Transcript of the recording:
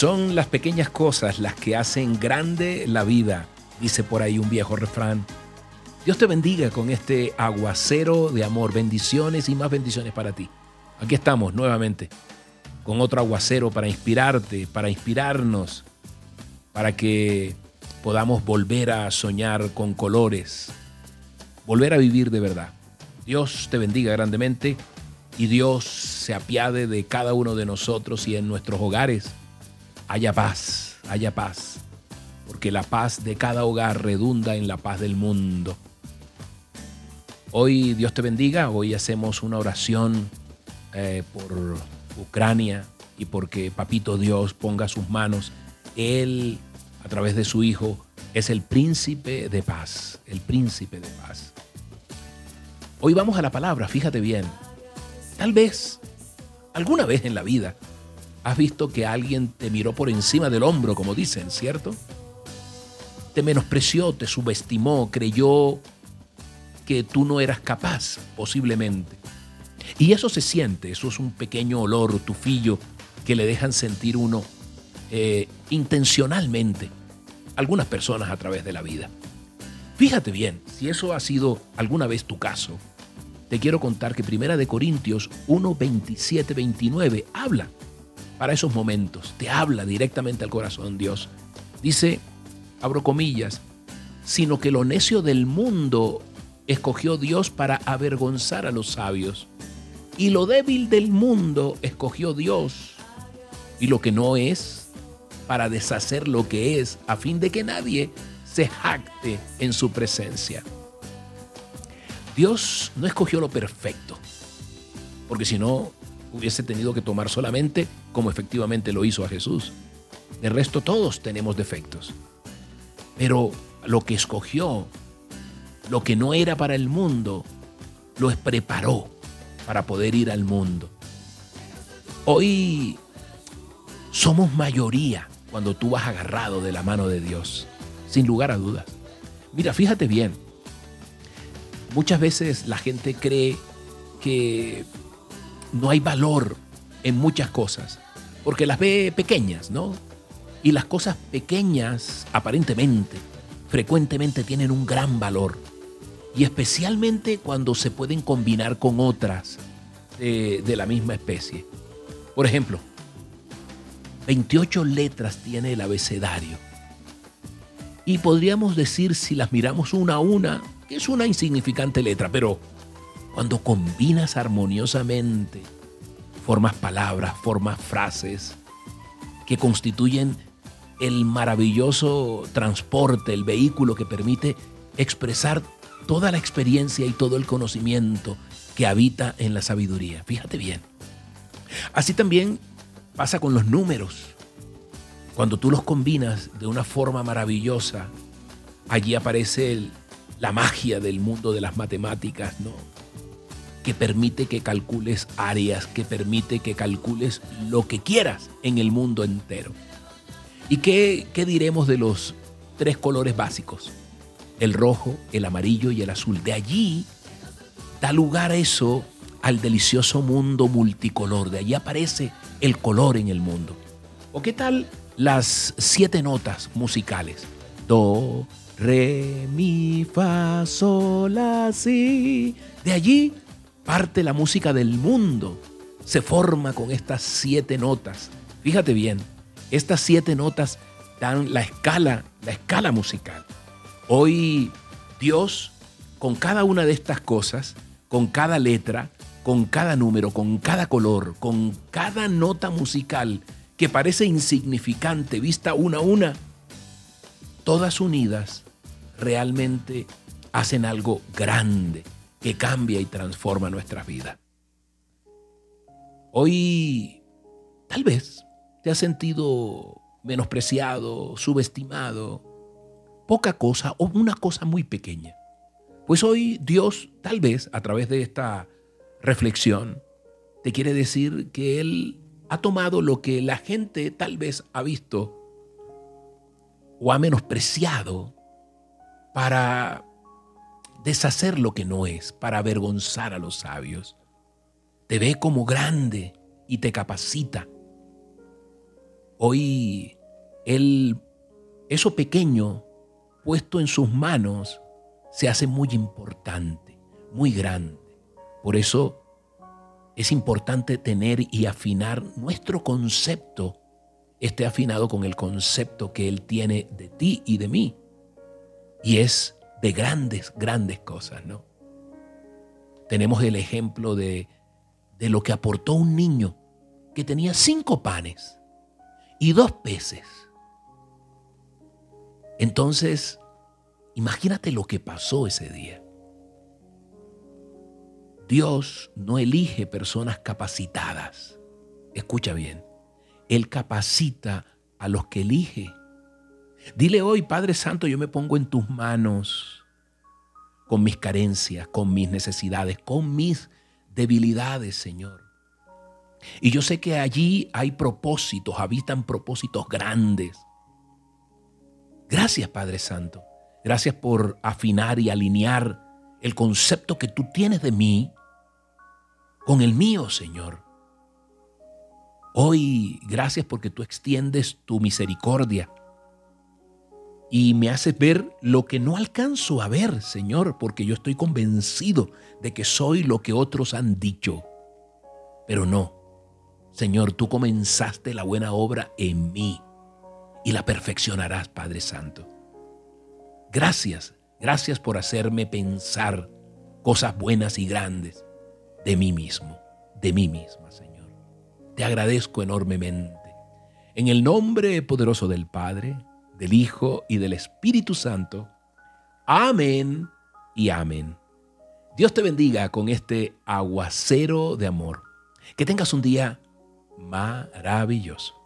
Son las pequeñas cosas las que hacen grande la vida, dice por ahí un viejo refrán. Dios te bendiga con este aguacero de amor, bendiciones y más bendiciones para ti. Aquí estamos nuevamente con otro aguacero para inspirarte, para inspirarnos, para que podamos volver a soñar con colores, volver a vivir de verdad. Dios te bendiga grandemente y Dios se apiade de cada uno de nosotros y en nuestros hogares haya paz, haya paz, porque la paz de cada hogar redunda en la paz del mundo. Hoy Dios te bendiga, hoy hacemos una oración eh, por Ucrania y porque Papito Dios ponga sus manos. Él, a través de su Hijo, es el príncipe de paz, el príncipe de paz. Hoy vamos a la palabra, fíjate bien. Tal vez, alguna vez en la vida, has visto que alguien te miró por encima del hombro, como dicen, ¿cierto? Te menospreció, te subestimó, creyó que tú no eras capaz, posiblemente. Y eso se siente, eso es un pequeño olor, tufillo, que le dejan sentir uno eh, intencionalmente algunas personas a través de la vida. Fíjate bien, si eso ha sido alguna vez tu caso, te quiero contar que Primera de Corintios 1, 27, 29 habla para esos momentos, te habla directamente al corazón Dios. Dice, abro comillas, sino que lo necio del mundo escogió Dios para avergonzar a los sabios, y lo débil del mundo escogió Dios, y lo que no es, para deshacer lo que es, a fin de que nadie se jacte en su presencia. Dios no escogió lo perfecto, porque si no, hubiese tenido que tomar solamente como efectivamente lo hizo a Jesús. De resto, todos tenemos defectos. Pero lo que escogió, lo que no era para el mundo, lo preparó para poder ir al mundo. Hoy somos mayoría cuando tú vas agarrado de la mano de Dios, sin lugar a dudas. Mira, fíjate bien, muchas veces la gente cree que no hay valor en muchas cosas, porque las ve pequeñas, ¿no? Y las cosas pequeñas, aparentemente, frecuentemente tienen un gran valor. Y especialmente cuando se pueden combinar con otras de, la misma especie. Por ejemplo, 28 letras tiene el abecedario. Y podríamos decir, si las miramos una a una, que es una insignificante letra, pero cuando combinas armoniosamente, formas palabras, formas frases que constituyen el maravilloso transporte, el vehículo que permite expresar toda la experiencia y todo el conocimiento que habita en la sabiduría. Fíjate bien. Así también pasa con los números. Cuando tú los combinas de una forma maravillosa, allí aparece la magia del mundo de las matemáticas, ¿no? Que permite que calcules áreas, que permite que calcules lo que quieras en el mundo entero. ¿Y qué, qué diremos de los tres colores básicos? El rojo, el amarillo y el azul. De allí da lugar eso al delicioso mundo multicolor. De allí aparece el color en el mundo. ¿O qué tal las siete notas musicales? Do, re, mi, fa, sol, la, si. De allí parte la música del mundo. Se forma con estas siete notas. Fíjate bien, estas siete notas dan la escala, la escala musical. Hoy Dios, con cada una de estas cosas, con cada letra, con cada número, con cada color, con cada nota musical que parece insignificante vista una a una, todas unidas realmente hacen algo grande que cambia y transforma nuestras vidas. Hoy tal vez te has sentido menospreciado, subestimado, poca cosa o una cosa muy pequeña. Pues hoy Dios tal vez a través de esta reflexión te quiere decir que Él ha tomado lo que la gente tal vez ha visto o ha menospreciado para deshacer lo que no es, para avergonzar a los sabios. Te ve como grande y te capacita. Hoy él, eso pequeño puesto en sus manos se hace muy importante, muy grande. Por eso es importante tener y afinar nuestro concepto, esté afinado con el concepto que Él tiene de ti y de mí. Y es de grandes, grandes cosas, ¿no? Tenemos el ejemplo de, de lo que aportó un niño que tenía cinco panes y dos peces. Entonces, imagínate lo que pasó ese día. Dios no elige personas capacitadas. Escucha bien, Él capacita a los que elige. Dile hoy, Padre Santo, yo me pongo en tus manos con mis carencias, con mis necesidades, con mis debilidades, Señor. Y yo sé que allí hay propósitos, habitan propósitos grandes Gracias Padre Santo. Gracias por afinar y alinear el concepto que tú tienes de mí con el mío, Señor. Hoy, gracias porque tú extiendes tu misericordia y me haces ver lo que no alcanzo a ver, Señor, porque yo estoy convencido de que soy lo que otros han dicho. Pero no, Señor, tú comenzaste la buena obra en mí y la perfeccionarás, Padre Santo. Gracias, gracias por hacerme pensar cosas buenas y grandes de mí mismo, de mí misma, Señor. Te agradezco enormemente. En el nombre poderoso del Padre, del Hijo y del Espíritu Santo. Amén y amén. Dios te bendiga con este aguacero de amor. Que tengas un día maravilloso.